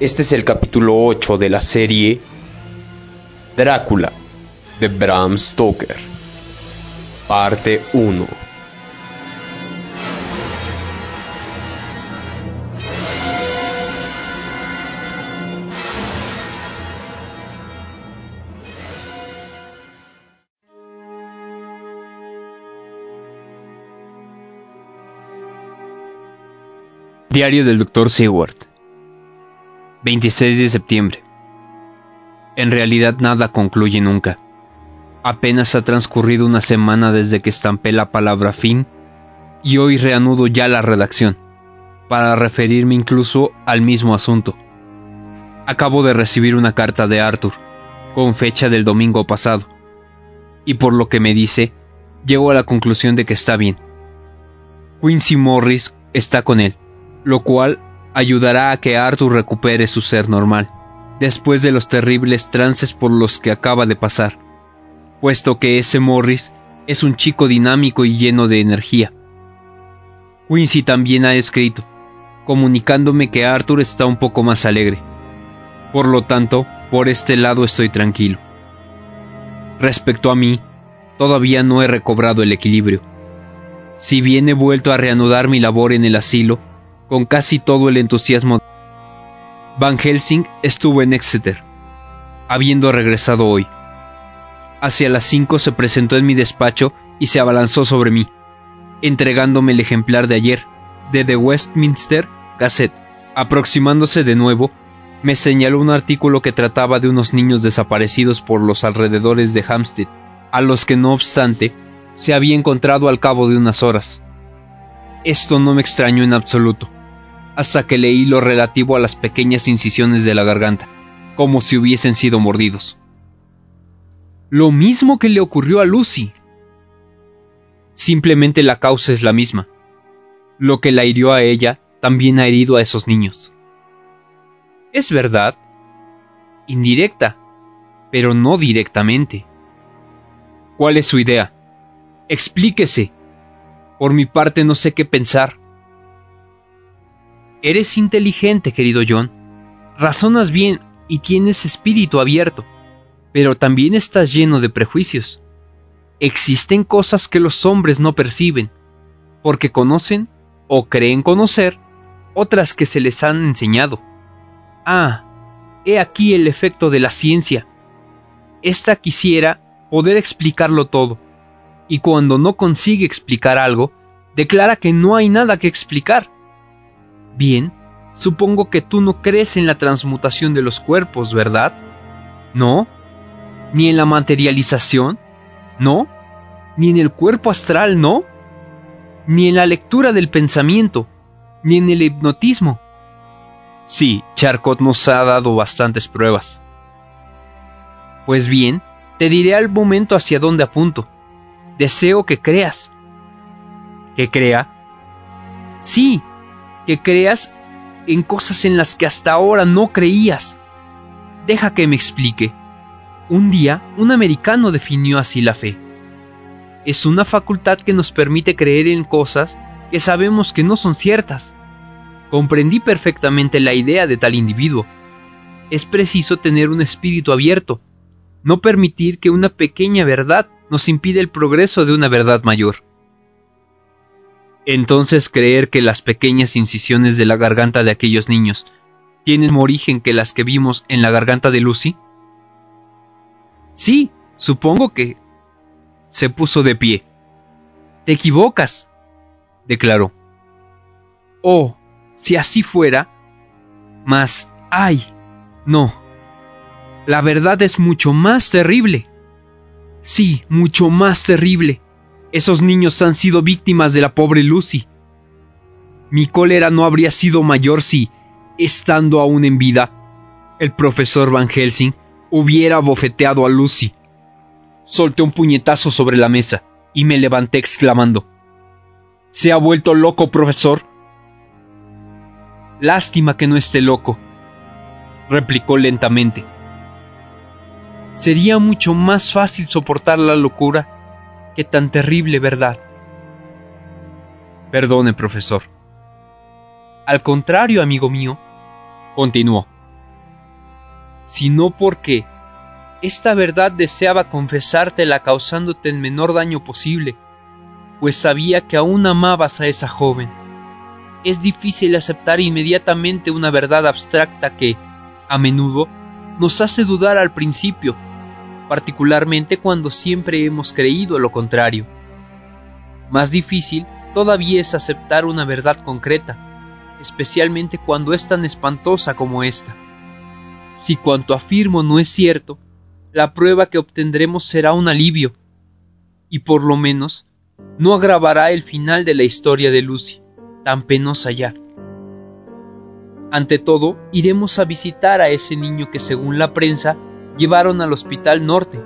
Este es el capítulo 8 de la serie Drácula de Bram Stoker, parte 1. Diario del Dr. Seward 26 de septiembre. En realidad nada concluye nunca. Apenas ha transcurrido una semana desde que estampé la palabra fin y hoy reanudo ya la redacción, para referirme incluso al mismo asunto. Acabo de recibir una carta de Arthur, con fecha del domingo pasado, y por lo que me dice, llego a la conclusión de que está bien. Quincy Morris está con él lo cual ayudará a que Arthur recupere su ser normal, después de los terribles trances por los que acaba de pasar, puesto que ese Morris es un chico dinámico y lleno de energía. Quincy también ha escrito, comunicándome que Arthur está un poco más alegre. Por lo tanto, por este lado estoy tranquilo. Respecto a mí, todavía no he recobrado el equilibrio. Si bien he vuelto a reanudar mi labor en el asilo, con casi todo el entusiasmo. Van Helsing estuvo en Exeter, habiendo regresado hoy. Hacia las cinco se presentó en mi despacho y se abalanzó sobre mí, entregándome el ejemplar de ayer, de The Westminster Gazette. Aproximándose de nuevo, me señaló un artículo que trataba de unos niños desaparecidos por los alrededores de Hampstead, a los que no obstante se había encontrado al cabo de unas horas. Esto no me extrañó en absoluto, hasta que leí lo relativo a las pequeñas incisiones de la garganta, como si hubiesen sido mordidos. Lo mismo que le ocurrió a Lucy. Simplemente la causa es la misma. Lo que la hirió a ella también ha herido a esos niños. Es verdad, indirecta, pero no directamente. ¿Cuál es su idea? Explíquese. Por mi parte no sé qué pensar. Eres inteligente, querido John. Razonas bien y tienes espíritu abierto, pero también estás lleno de prejuicios. Existen cosas que los hombres no perciben, porque conocen o creen conocer otras que se les han enseñado. Ah, he aquí el efecto de la ciencia. Esta quisiera poder explicarlo todo, y cuando no consigue explicar algo, declara que no hay nada que explicar. Bien, supongo que tú no crees en la transmutación de los cuerpos, ¿verdad? ¿No? ¿Ni en la materialización? ¿No? ¿Ni en el cuerpo astral, no? ¿Ni en la lectura del pensamiento? ¿Ni en el hipnotismo? Sí, Charcot nos ha dado bastantes pruebas. Pues bien, te diré al momento hacia dónde apunto. Deseo que creas. ¿Que crea? Sí, que creas en cosas en las que hasta ahora no creías. Deja que me explique. Un día, un americano definió así la fe. Es una facultad que nos permite creer en cosas que sabemos que no son ciertas. Comprendí perfectamente la idea de tal individuo. Es preciso tener un espíritu abierto, no permitir que una pequeña verdad nos impide el progreso de una verdad mayor. Entonces creer que las pequeñas incisiones de la garganta de aquellos niños tienen más origen que las que vimos en la garganta de Lucy? Sí, supongo que... Se puso de pie. Te equivocas, declaró. Oh, si así fuera. Mas, ay, no. La verdad es mucho más terrible. Sí, mucho más terrible. Esos niños han sido víctimas de la pobre Lucy. Mi cólera no habría sido mayor si, estando aún en vida, el profesor Van Helsing hubiera bofeteado a Lucy. Solté un puñetazo sobre la mesa y me levanté exclamando ¿Se ha vuelto loco, profesor? Lástima que no esté loco, replicó lentamente. Sería mucho más fácil soportar la locura Qué tan terrible verdad. Perdone, profesor. Al contrario, amigo mío, continuó, sino porque esta verdad deseaba confesártela causándote el menor daño posible, pues sabía que aún amabas a esa joven. Es difícil aceptar inmediatamente una verdad abstracta que, a menudo, nos hace dudar al principio, particularmente cuando siempre hemos creído lo contrario. Más difícil todavía es aceptar una verdad concreta, especialmente cuando es tan espantosa como esta. Si cuanto afirmo no es cierto, la prueba que obtendremos será un alivio, y por lo menos no agravará el final de la historia de Lucy, tan penosa ya. Ante todo, iremos a visitar a ese niño que según la prensa llevaron al Hospital Norte.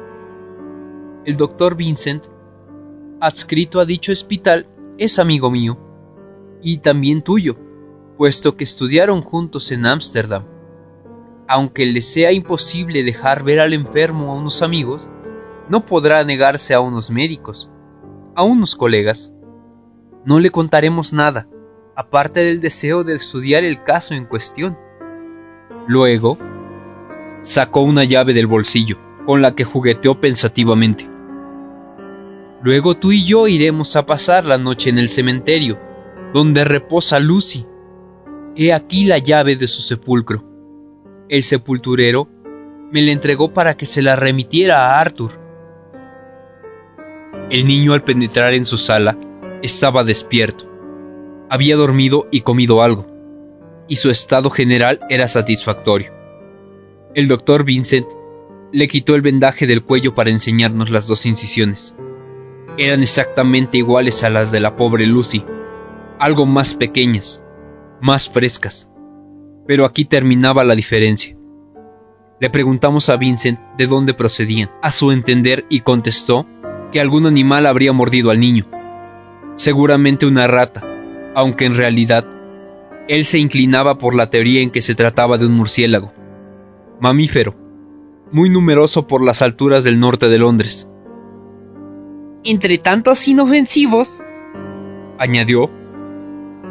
El doctor Vincent, adscrito a dicho hospital, es amigo mío, y también tuyo, puesto que estudiaron juntos en Ámsterdam. Aunque le sea imposible dejar ver al enfermo a unos amigos, no podrá negarse a unos médicos, a unos colegas. No le contaremos nada, aparte del deseo de estudiar el caso en cuestión. Luego, sacó una llave del bolsillo, con la que jugueteó pensativamente. Luego tú y yo iremos a pasar la noche en el cementerio, donde reposa Lucy. He aquí la llave de su sepulcro. El sepulturero me la entregó para que se la remitiera a Arthur. El niño al penetrar en su sala estaba despierto. Había dormido y comido algo, y su estado general era satisfactorio. El doctor Vincent le quitó el vendaje del cuello para enseñarnos las dos incisiones eran exactamente iguales a las de la pobre Lucy, algo más pequeñas, más frescas. Pero aquí terminaba la diferencia. Le preguntamos a Vincent de dónde procedían, a su entender, y contestó que algún animal habría mordido al niño. Seguramente una rata, aunque en realidad él se inclinaba por la teoría en que se trataba de un murciélago, mamífero, muy numeroso por las alturas del norte de Londres, entre tantos inofensivos, añadió,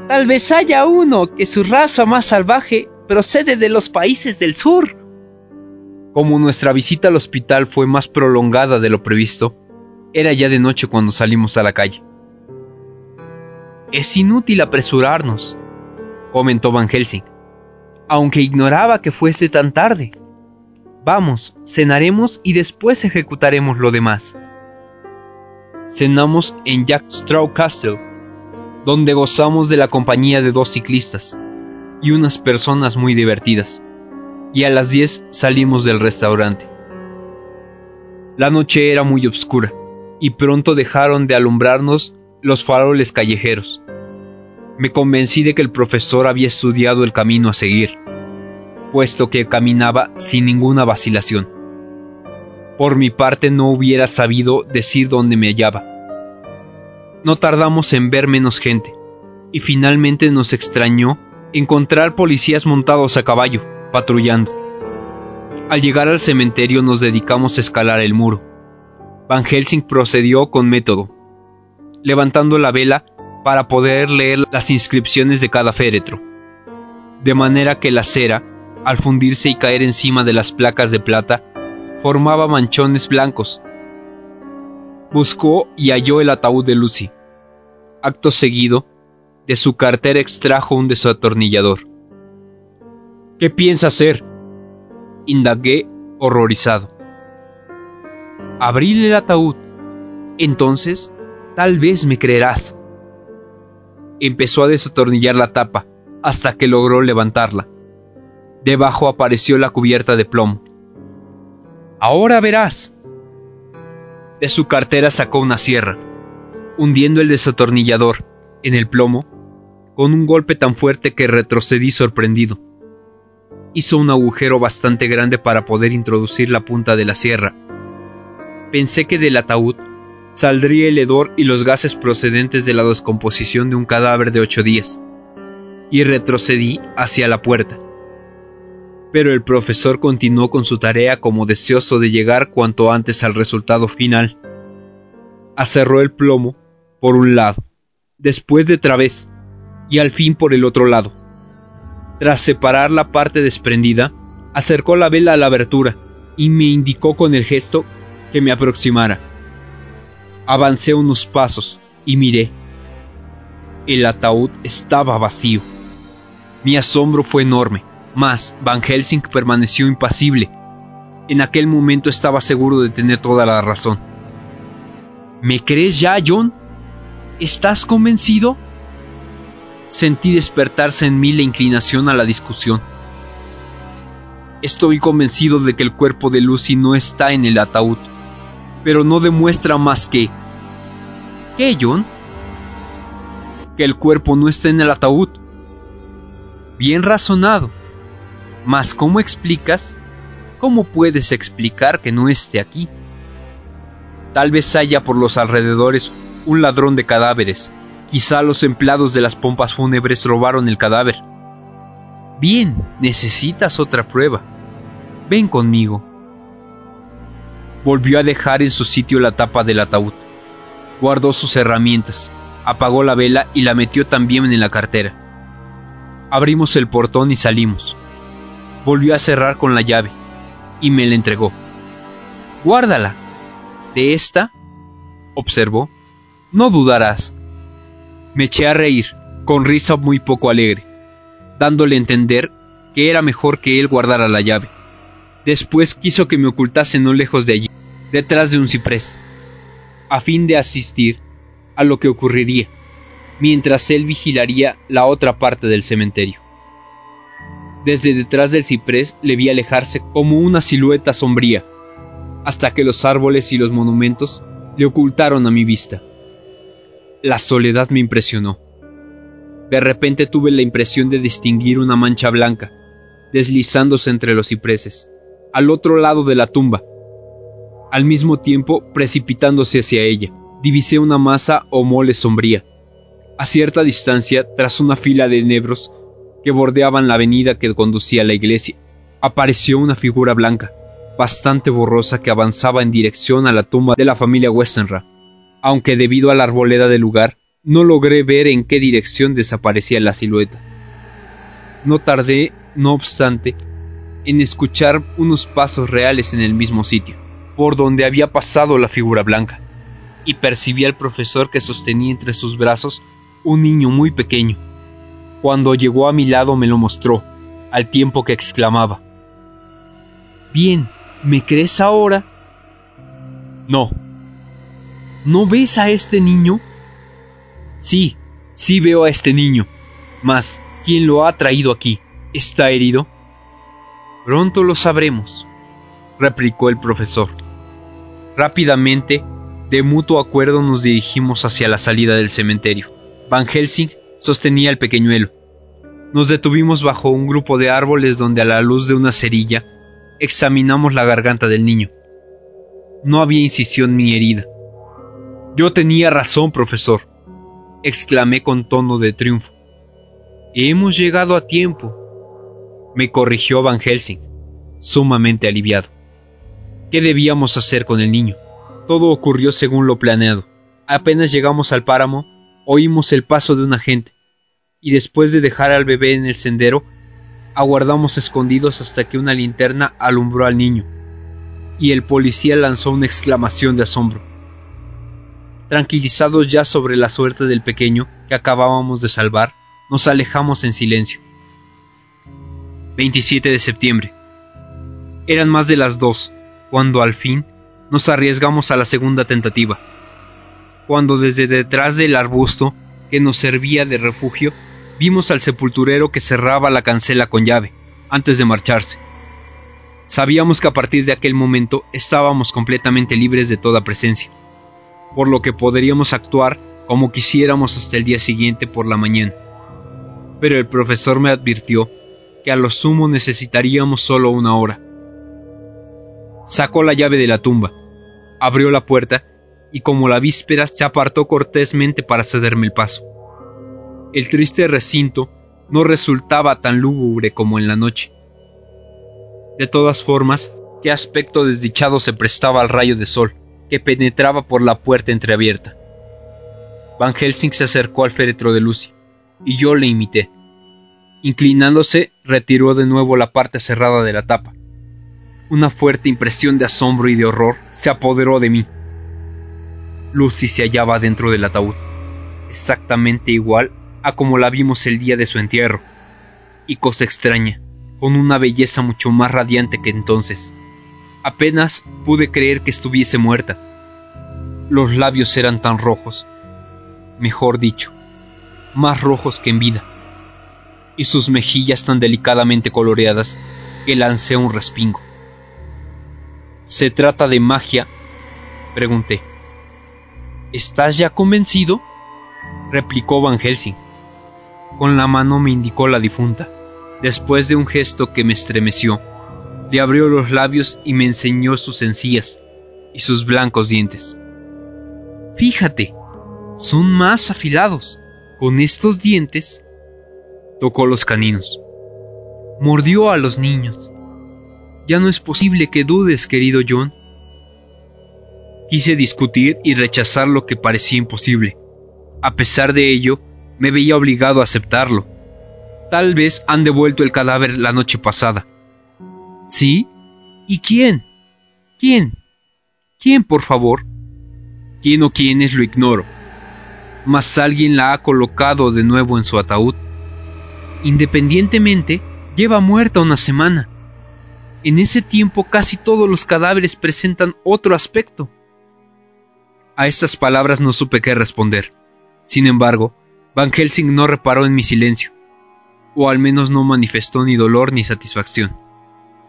tal vez haya uno que su raza más salvaje procede de los países del sur. Como nuestra visita al hospital fue más prolongada de lo previsto, era ya de noche cuando salimos a la calle. Es inútil apresurarnos, comentó Van Helsing, aunque ignoraba que fuese tan tarde. Vamos, cenaremos y después ejecutaremos lo demás cenamos en Jack Straw Castle, donde gozamos de la compañía de dos ciclistas y unas personas muy divertidas, y a las 10 salimos del restaurante. La noche era muy oscura, y pronto dejaron de alumbrarnos los faroles callejeros. Me convencí de que el profesor había estudiado el camino a seguir, puesto que caminaba sin ninguna vacilación. Por mi parte no hubiera sabido decir dónde me hallaba. No tardamos en ver menos gente, y finalmente nos extrañó encontrar policías montados a caballo, patrullando. Al llegar al cementerio nos dedicamos a escalar el muro. Van Helsing procedió con método, levantando la vela para poder leer las inscripciones de cada féretro, de manera que la cera, al fundirse y caer encima de las placas de plata, formaba manchones blancos. Buscó y halló el ataúd de Lucy. Acto seguido, de su cartera extrajo un desatornillador. ¿Qué piensa hacer? Indagué horrorizado. Abrir el ataúd. Entonces, tal vez me creerás. Empezó a desatornillar la tapa hasta que logró levantarla. Debajo apareció la cubierta de plomo. Ahora verás. De su cartera sacó una sierra, hundiendo el desatornillador en el plomo con un golpe tan fuerte que retrocedí sorprendido. Hizo un agujero bastante grande para poder introducir la punta de la sierra. Pensé que del ataúd saldría el hedor y los gases procedentes de la descomposición de un cadáver de ocho días, y retrocedí hacia la puerta pero el profesor continuó con su tarea como deseoso de llegar cuanto antes al resultado final. Acerró el plomo por un lado, después de través y al fin por el otro lado. Tras separar la parte desprendida, Acercó la vela a la abertura y me indicó con el gesto que me aproximara. Avancé unos pasos y miré. El ataúd estaba vacío. Mi asombro fue enorme, mas Van Helsing permaneció impasible. En aquel momento estaba seguro de tener toda la razón. ¿Me crees ya, John? ¿Estás convencido? Sentí despertarse en mí la inclinación a la discusión. Estoy convencido de que el cuerpo de Lucy no está en el ataúd, pero no demuestra más que... ¿Qué, John? Que el cuerpo no está en el ataúd. Bien razonado. Mas ¿cómo explicas? ¿Cómo puedes explicar que no esté aquí? Tal vez haya por los alrededores un ladrón de cadáveres. Quizá los empleados de las pompas fúnebres robaron el cadáver. Bien, necesitas otra prueba. Ven conmigo. Volvió a dejar en su sitio la tapa del ataúd. Guardó sus herramientas, apagó la vela y la metió también en la cartera. Abrimos el portón y salimos. Volvió a cerrar con la llave y me la entregó. Guárdala. De esta, observó, no dudarás. Me eché a reír, con risa muy poco alegre, dándole a entender que era mejor que él guardara la llave. Después quiso que me ocultase no lejos de allí, detrás de un ciprés, a fin de asistir a lo que ocurriría, mientras él vigilaría la otra parte del cementerio. Desde detrás del ciprés le vi alejarse como una silueta sombría, hasta que los árboles y los monumentos le ocultaron a mi vista. La soledad me impresionó. De repente tuve la impresión de distinguir una mancha blanca, deslizándose entre los cipreses, al otro lado de la tumba. Al mismo tiempo, precipitándose hacia ella, divisé una masa o mole sombría. A cierta distancia, tras una fila de enebros que bordeaban la avenida que conducía a la iglesia, apareció una figura blanca, bastante borrosa que avanzaba en dirección a la tumba de la familia Westenra aunque debido a la arboleda del lugar, no logré ver en qué dirección desaparecía la silueta. No tardé, no obstante, en escuchar unos pasos reales en el mismo sitio, por donde había pasado la figura blanca, y percibí al profesor que sostenía entre sus brazos un niño muy pequeño. Cuando llegó a mi lado me lo mostró, al tiempo que exclamaba Bien, ¿me crees ahora? No, ¿No ves a este niño? Sí, sí veo a este niño. Mas, ¿quién lo ha traído aquí? ¿Está herido? Pronto lo sabremos, replicó el profesor. Rápidamente, de mutuo acuerdo nos dirigimos hacia la salida del cementerio. Van Helsing sostenía el pequeñuelo. Nos detuvimos bajo un grupo de árboles donde a la luz de una cerilla examinamos la garganta del niño. No había incisión ni herida. Yo tenía razón, profesor, exclamé con tono de triunfo. Hemos llegado a tiempo, me corrigió Van Helsing, sumamente aliviado. ¿Qué debíamos hacer con el niño? Todo ocurrió según lo planeado. Apenas llegamos al páramo, oímos el paso de un agente, y después de dejar al bebé en el sendero, aguardamos escondidos hasta que una linterna alumbró al niño, y el policía lanzó una exclamación de asombro. Tranquilizados ya sobre la suerte del pequeño que acabábamos de salvar, nos alejamos en silencio. 27 de septiembre. Eran más de las dos, cuando al fin nos arriesgamos a la segunda tentativa. Cuando desde detrás del arbusto que nos servía de refugio, vimos al sepulturero que cerraba la cancela con llave, antes de marcharse. Sabíamos que a partir de aquel momento estábamos completamente libres de toda presencia por lo que podríamos actuar como quisiéramos hasta el día siguiente por la mañana. Pero el profesor me advirtió que a lo sumo necesitaríamos solo una hora. Sacó la llave de la tumba, abrió la puerta y como la víspera se apartó cortésmente para cederme el paso. El triste recinto no resultaba tan lúgubre como en la noche. De todas formas, qué aspecto desdichado se prestaba al rayo de sol que penetraba por la puerta entreabierta. Van Helsing se acercó al féretro de Lucy, y yo le imité. Inclinándose, retiró de nuevo la parte cerrada de la tapa. Una fuerte impresión de asombro y de horror se apoderó de mí. Lucy se hallaba dentro del ataúd, exactamente igual a como la vimos el día de su entierro, y cosa extraña, con una belleza mucho más radiante que entonces. Apenas pude creer que estuviese muerta. Los labios eran tan rojos, mejor dicho, más rojos que en vida, y sus mejillas tan delicadamente coloreadas que lancé un respingo. ¿Se trata de magia? pregunté. ¿Estás ya convencido? replicó Van Helsing. Con la mano me indicó la difunta. Después de un gesto que me estremeció, le abrió los labios y me enseñó sus encías y sus blancos dientes. Fíjate, son más afilados. Con estos dientes tocó los caninos. Mordió a los niños. Ya no es posible que dudes, querido John. Quise discutir y rechazar lo que parecía imposible. A pesar de ello, me veía obligado a aceptarlo. Tal vez han devuelto el cadáver la noche pasada. ¿Sí? ¿Y quién? ¿Quién? ¿Quién, por favor? ¿Quién o quiénes lo ignoro? Mas alguien la ha colocado de nuevo en su ataúd. Independientemente, lleva muerta una semana. En ese tiempo casi todos los cadáveres presentan otro aspecto. A estas palabras no supe qué responder. Sin embargo, Van Helsing no reparó en mi silencio, o al menos no manifestó ni dolor ni satisfacción.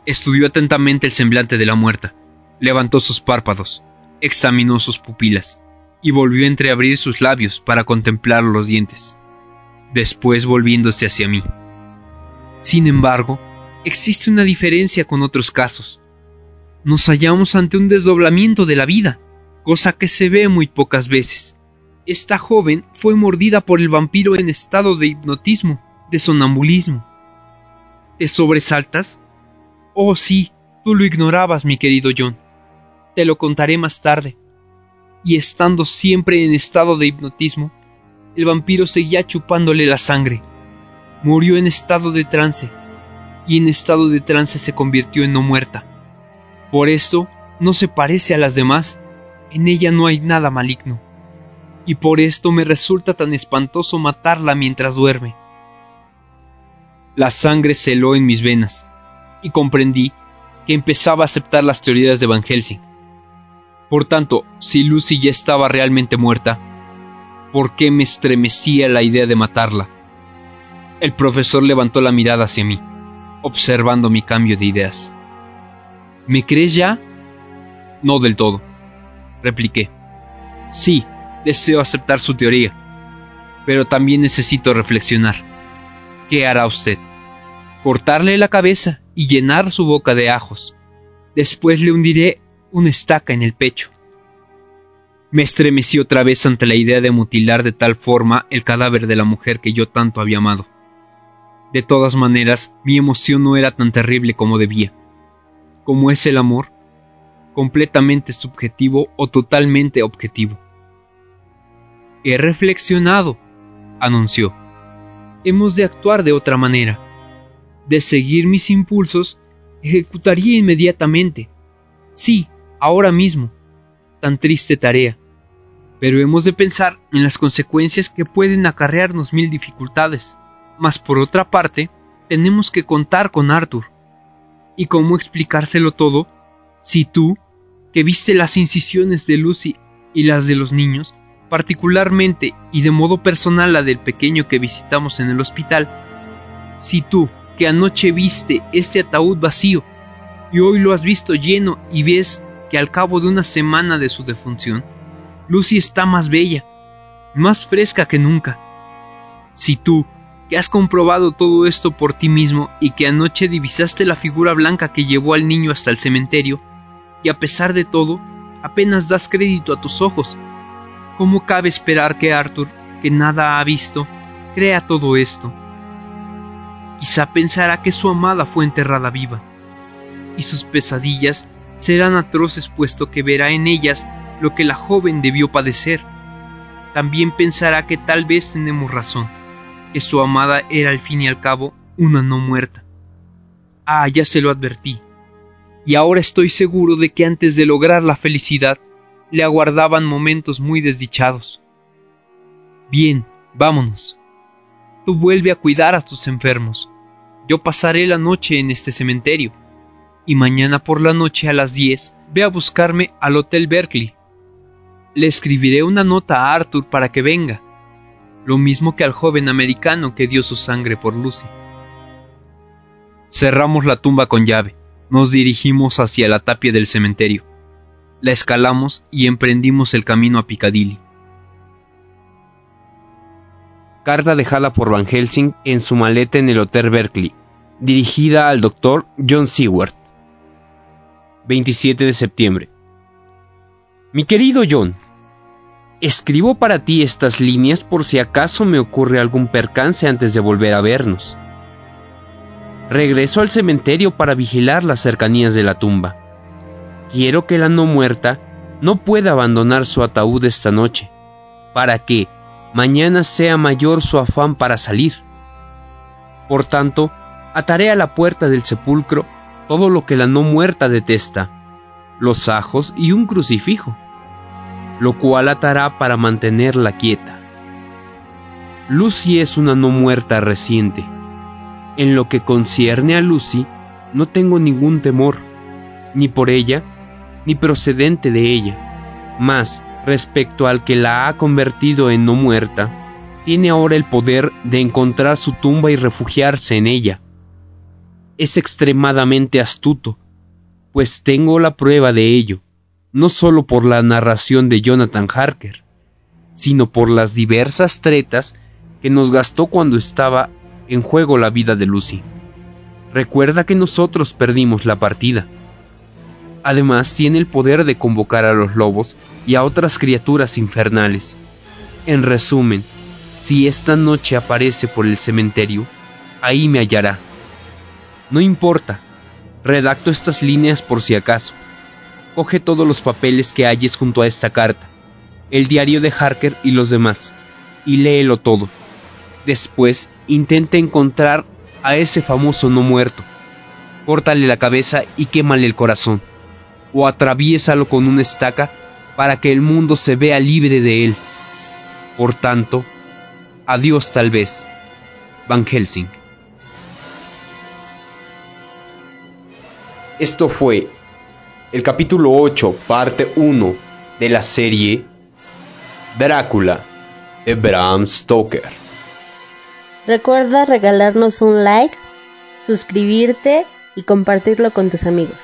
Estudió atentamente el semblante de la muerta, levantó sus párpados, examinó sus pupilas, y volvió a entreabrir sus labios para contemplar los dientes, después volviéndose hacia mí. Sin embargo, existe una diferencia con otros casos. Nos hallamos ante un desdoblamiento de la vida, cosa que se ve muy pocas veces. Esta joven fue mordida por el vampiro en estado de hipnotismo, de sonambulismo. ¿Te sobresaltas? Oh, sí, tú lo ignorabas, mi querido John. Te lo contaré más tarde. Y estando siempre en estado de hipnotismo, el vampiro seguía chupándole la sangre. Murió en estado de trance, y en estado de trance se convirtió en no muerta. Por esto, no se parece a las demás, en ella no hay nada maligno. Y por esto me resulta tan espantoso matarla mientras duerme. La sangre se heló en mis venas, y comprendí que empezaba a aceptar las teorías de Van Helsing. Por tanto, si Lucy ya estaba realmente muerta, ¿por qué me estremecía la idea de matarla? El profesor levantó la mirada hacia mí, observando mi cambio de ideas. ¿Me crees ya? No del todo, repliqué. Sí, deseo aceptar su teoría, pero también necesito reflexionar. ¿Qué hará usted? cortarle la cabeza y llenar su boca de ajos. Después le hundiré una estaca en el pecho. Me estremecí otra vez ante la idea de mutilar de tal forma el cadáver de la mujer que yo tanto había amado. De todas maneras, mi emoción no era tan terrible como debía. Como es el amor, completamente subjetivo o totalmente objetivo. He reflexionado, anunció. Hemos de actuar de otra manera de seguir mis impulsos, ejecutaría inmediatamente. Sí, ahora mismo. Tan triste tarea. Pero hemos de pensar en las consecuencias que pueden acarrearnos mil dificultades. Mas por otra parte, tenemos que contar con Arthur. ¿Y cómo explicárselo todo? Si tú, que viste las incisiones de Lucy y las de los niños, particularmente y de modo personal la del pequeño que visitamos en el hospital, si tú, que anoche viste este ataúd vacío y hoy lo has visto lleno y ves que al cabo de una semana de su defunción, Lucy está más bella, más fresca que nunca. Si tú, que has comprobado todo esto por ti mismo y que anoche divisaste la figura blanca que llevó al niño hasta el cementerio, y a pesar de todo, apenas das crédito a tus ojos, ¿cómo cabe esperar que Arthur, que nada ha visto, crea todo esto? Quizá pensará que su amada fue enterrada viva, y sus pesadillas serán atroces puesto que verá en ellas lo que la joven debió padecer. También pensará que tal vez tenemos razón, que su amada era al fin y al cabo una no muerta. Ah, ya se lo advertí. Y ahora estoy seguro de que antes de lograr la felicidad le aguardaban momentos muy desdichados. Bien, vámonos. Tú vuelve a cuidar a tus enfermos. Yo pasaré la noche en este cementerio. Y mañana por la noche a las 10 ve a buscarme al Hotel Berkeley. Le escribiré una nota a Arthur para que venga. Lo mismo que al joven americano que dio su sangre por Lucy. Cerramos la tumba con llave. Nos dirigimos hacia la tapia del cementerio. La escalamos y emprendimos el camino a Piccadilly. Carta dejada por Van Helsing en su maleta en el Hotel Berkeley, dirigida al doctor John Seward. 27 de septiembre. Mi querido John, escribo para ti estas líneas por si acaso me ocurre algún percance antes de volver a vernos. Regreso al cementerio para vigilar las cercanías de la tumba. Quiero que la no muerta no pueda abandonar su ataúd esta noche, para que mañana sea mayor su afán para salir. Por tanto, ataré a la puerta del sepulcro todo lo que la no muerta detesta, los ajos y un crucifijo, lo cual atará para mantenerla quieta. Lucy es una no muerta reciente en lo que concierne a Lucy, no tengo ningún temor, ni por ella, ni procedente de ella. Mas, respecto al que la ha convertido en no muerta, tiene ahora el poder de encontrar su tumba y refugiarse en ella. Es extremadamente astuto, pues tengo la prueba de ello, no solo por la narración de Jonathan Harker, sino por las diversas tretas que nos gastó cuando estaba en juego la vida de Lucy. Recuerda que nosotros perdimos la partida. Además, tiene el poder de convocar a los lobos y a otras criaturas infernales. En resumen, si esta noche aparece por el cementerio, ahí me hallará. No importa, redacto estas líneas por si acaso. Coge todos los papeles que halles junto a esta carta, el diario de Harker y los demás, y léelo todo. Después intenta encontrar a ese famoso no muerto. Córtale la cabeza y quémale el corazón. O atraviésalo con una estaca para que el mundo se vea libre de él. Por tanto, adiós tal vez. Van Helsing. Esto fue el capítulo 8, parte 1 de la serie Drácula de Bram Stoker. Recuerda regalarnos un like, suscribirte y compartirlo con tus amigos.